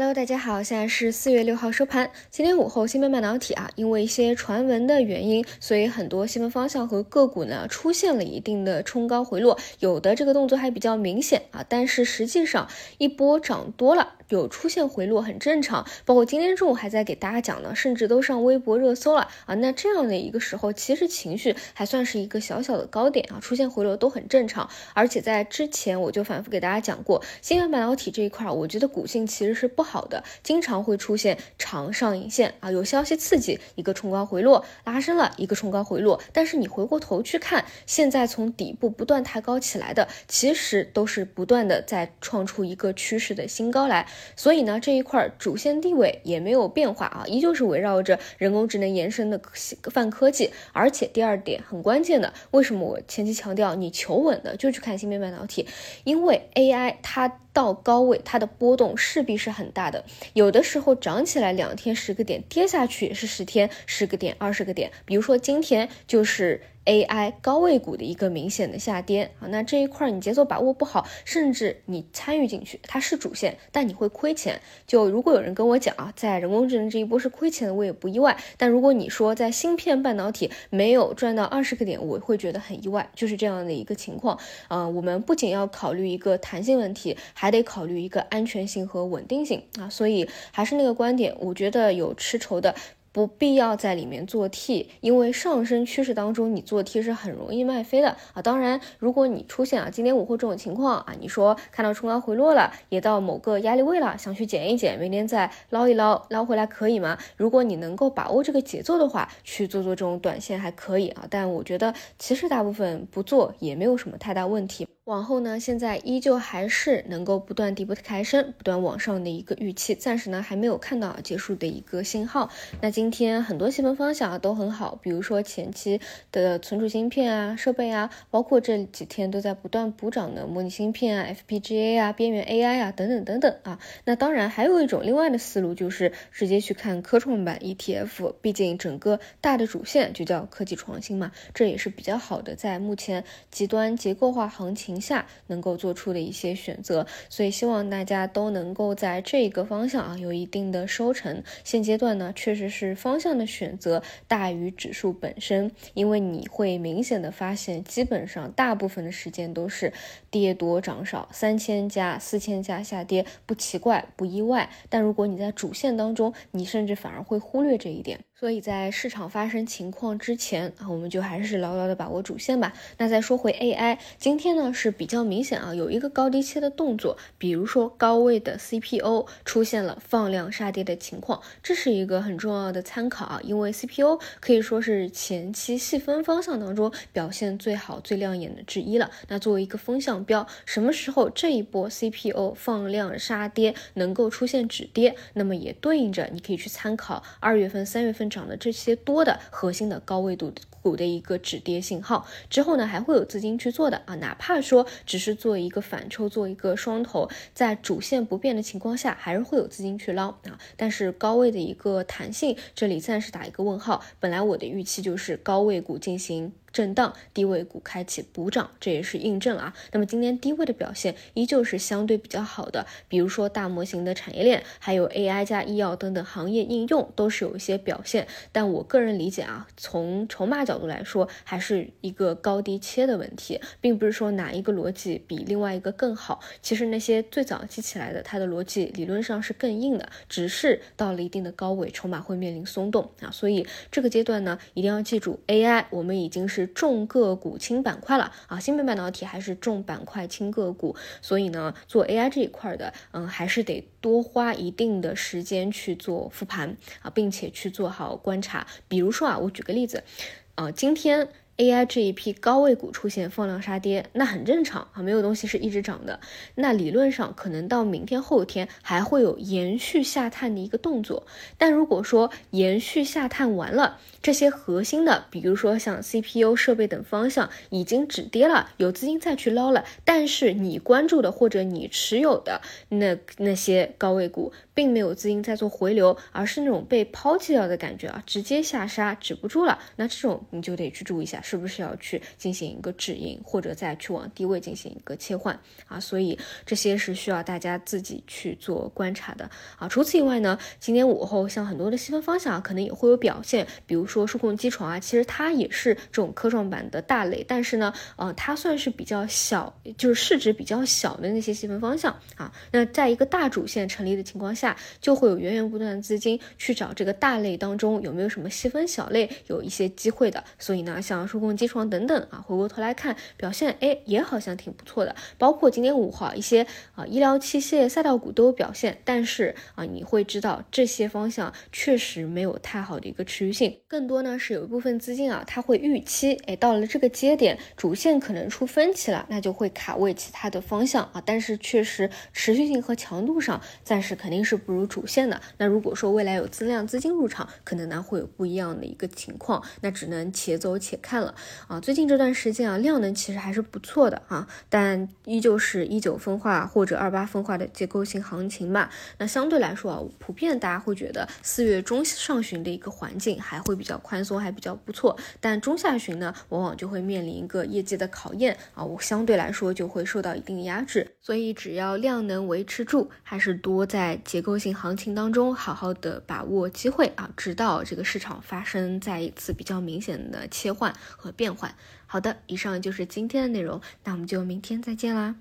Hello，大家好，现在是四月六号收盘。今天午后，芯片半导体啊，因为一些传闻的原因，所以很多新闻方向和个股呢出现了一定的冲高回落，有的这个动作还比较明显啊。但是实际上一波涨多了，有出现回落很正常。包括今天中午还在给大家讲呢，甚至都上微博热搜了啊。那这样的一个时候，其实情绪还算是一个小小的高点啊，出现回落都很正常。而且在之前我就反复给大家讲过，芯片半导体这一块，我觉得股性其实是。不好好的，经常会出现长上影线啊，有消息刺激一个冲高回落，拉升了一个冲高回落，但是你回过头去看，现在从底部不断抬高起来的，其实都是不断的在创出一个趋势的新高来，所以呢，这一块主线地位也没有变化啊，依旧是围绕着人工智能延伸的泛科技，而且第二点很关键的，为什么我前期强调你求稳的就去看芯片半导体，因为 AI 它。到高位，它的波动势必是很大大的。有的时候涨起来两天十个点，跌下去是十天十个点、二十个点。比如说今天就是。AI 高位股的一个明显的下跌啊，那这一块你节奏把握不好，甚至你参与进去，它是主线，但你会亏钱。就如果有人跟我讲啊，在人工智能这一波是亏钱的，我也不意外。但如果你说在芯片半导体没有赚到二十个点，我会觉得很意外，就是这样的一个情况啊。我们不仅要考虑一个弹性问题，还得考虑一个安全性和稳定性啊。所以还是那个观点，我觉得有吃筹的。不必要在里面做 T，因为上升趋势当中你做 T 是很容易卖飞的啊。当然，如果你出现啊今天午后这种情况啊，你说看到冲高回落了，也到某个压力位了，想去减一减，明天再捞一捞，捞回来可以吗？如果你能够把握这个节奏的话，去做做这种短线还可以啊。但我觉得其实大部分不做也没有什么太大问题。往后呢，现在依旧还是能够不断底部的抬升，不断往上的一个预期，暂时呢还没有看到结束的一个信号。那今天很多细分方向啊都很好，比如说前期的存储芯片啊、设备啊，包括这几天都在不断补涨的模拟芯片啊、FPGA 啊、边缘 AI 啊等等等等啊。那当然还有一种另外的思路，就是直接去看科创板 ETF，毕竟整个大的主线就叫科技创新嘛，这也是比较好的，在目前极端结构化行情。下能够做出的一些选择，所以希望大家都能够在这个方向啊有一定的收成。现阶段呢，确实是方向的选择大于指数本身，因为你会明显的发现，基本上大部分的时间都是跌多涨少，三千加、四千加下跌不奇怪不意外。但如果你在主线当中，你甚至反而会忽略这一点。所以在市场发生情况之前啊，我们就还是牢牢的把握主线吧。那再说回 AI，今天呢是比较明显啊，有一个高低切的动作，比如说高位的 CPO 出现了放量杀跌的情况，这是一个很重要的参考啊，因为 CPO 可以说是前期细分方向当中表现最好、最亮眼的之一了。那作为一个风向标，什么时候这一波 CPO 放量杀跌能够出现止跌，那么也对应着你可以去参考二月份、三月份。涨的这些多的核心的高位度股的一个止跌信号之后呢，还会有资金去做的啊，哪怕说只是做一个反抽，做一个双头，在主线不变的情况下，还是会有资金去捞啊。但是高位的一个弹性，这里暂时打一个问号。本来我的预期就是高位股进行。震荡低位股开启补涨，这也是印证啊。那么今天低位的表现依旧是相对比较好的，比如说大模型的产业链，还有 AI 加医药等等行业应用都是有一些表现。但我个人理解啊，从筹码角度来说，还是一个高低切的问题，并不是说哪一个逻辑比另外一个更好。其实那些最早记起来的，它的逻辑理论上是更硬的，只是到了一定的高位，筹码会面临松动啊。所以这个阶段呢，一定要记住 AI，我们已经是。重个股轻板块了啊，芯片半导体还是重板块轻个股，所以呢，做 AI 这一块的，嗯，还是得多花一定的时间去做复盘啊，并且去做好观察。比如说啊，我举个例子，啊，今天。AI 这一批高位股出现放量杀跌，那很正常啊，没有东西是一直涨的。那理论上可能到明天后天还会有延续下探的一个动作。但如果说延续下探完了，这些核心的，比如说像 CPU 设备等方向已经止跌了，有资金再去捞了，但是你关注的或者你持有的那那些高位股，并没有资金在做回流，而是那种被抛弃掉的感觉啊，直接下杀止不住了。那这种你就得去注意一下。是不是要去进行一个止盈，或者再去往低位进行一个切换啊？所以这些是需要大家自己去做观察的啊。除此以外呢，今天午后像很多的细分方向啊，可能也会有表现，比如说数控机床啊，其实它也是这种科创板的大类，但是呢，呃，它算是比较小，就是市值比较小的那些细分方向啊。那在一个大主线成立的情况下，就会有源源不断的资金去找这个大类当中有没有什么细分小类有一些机会的。所以呢，像数控机床等等啊，回过头来看表现，哎，也好像挺不错的。包括今天五号一些啊医疗器械赛道股都有表现，但是啊，你会知道这些方向确实没有太好的一个持续性，更多呢是有一部分资金啊，它会预期，哎，到了这个节点，主线可能出分歧了，那就会卡位其他的方向啊。但是确实持续性和强度上，暂时肯定是不如主线的。那如果说未来有增量资金入场，可能呢会有不一样的一个情况，那只能且走且看了啊。最近这段时间啊，量能其实还是不错的啊，但依旧是一九分化或者二八分化的结构性行情吧。那相对来说啊，普遍大家会觉得四月中上旬的一个环境还会比较宽松，还比较不错。但中下旬呢，往往就会面临一个业绩的考验啊，我相对来说就会受到一定压制。所以只要量能维持住，还是多在结构性行情当中好好的把握机会啊，直到这个市场发生再一次比较明显的切换和变换。好的，以上就是今天的内容，那我们就明天再见啦。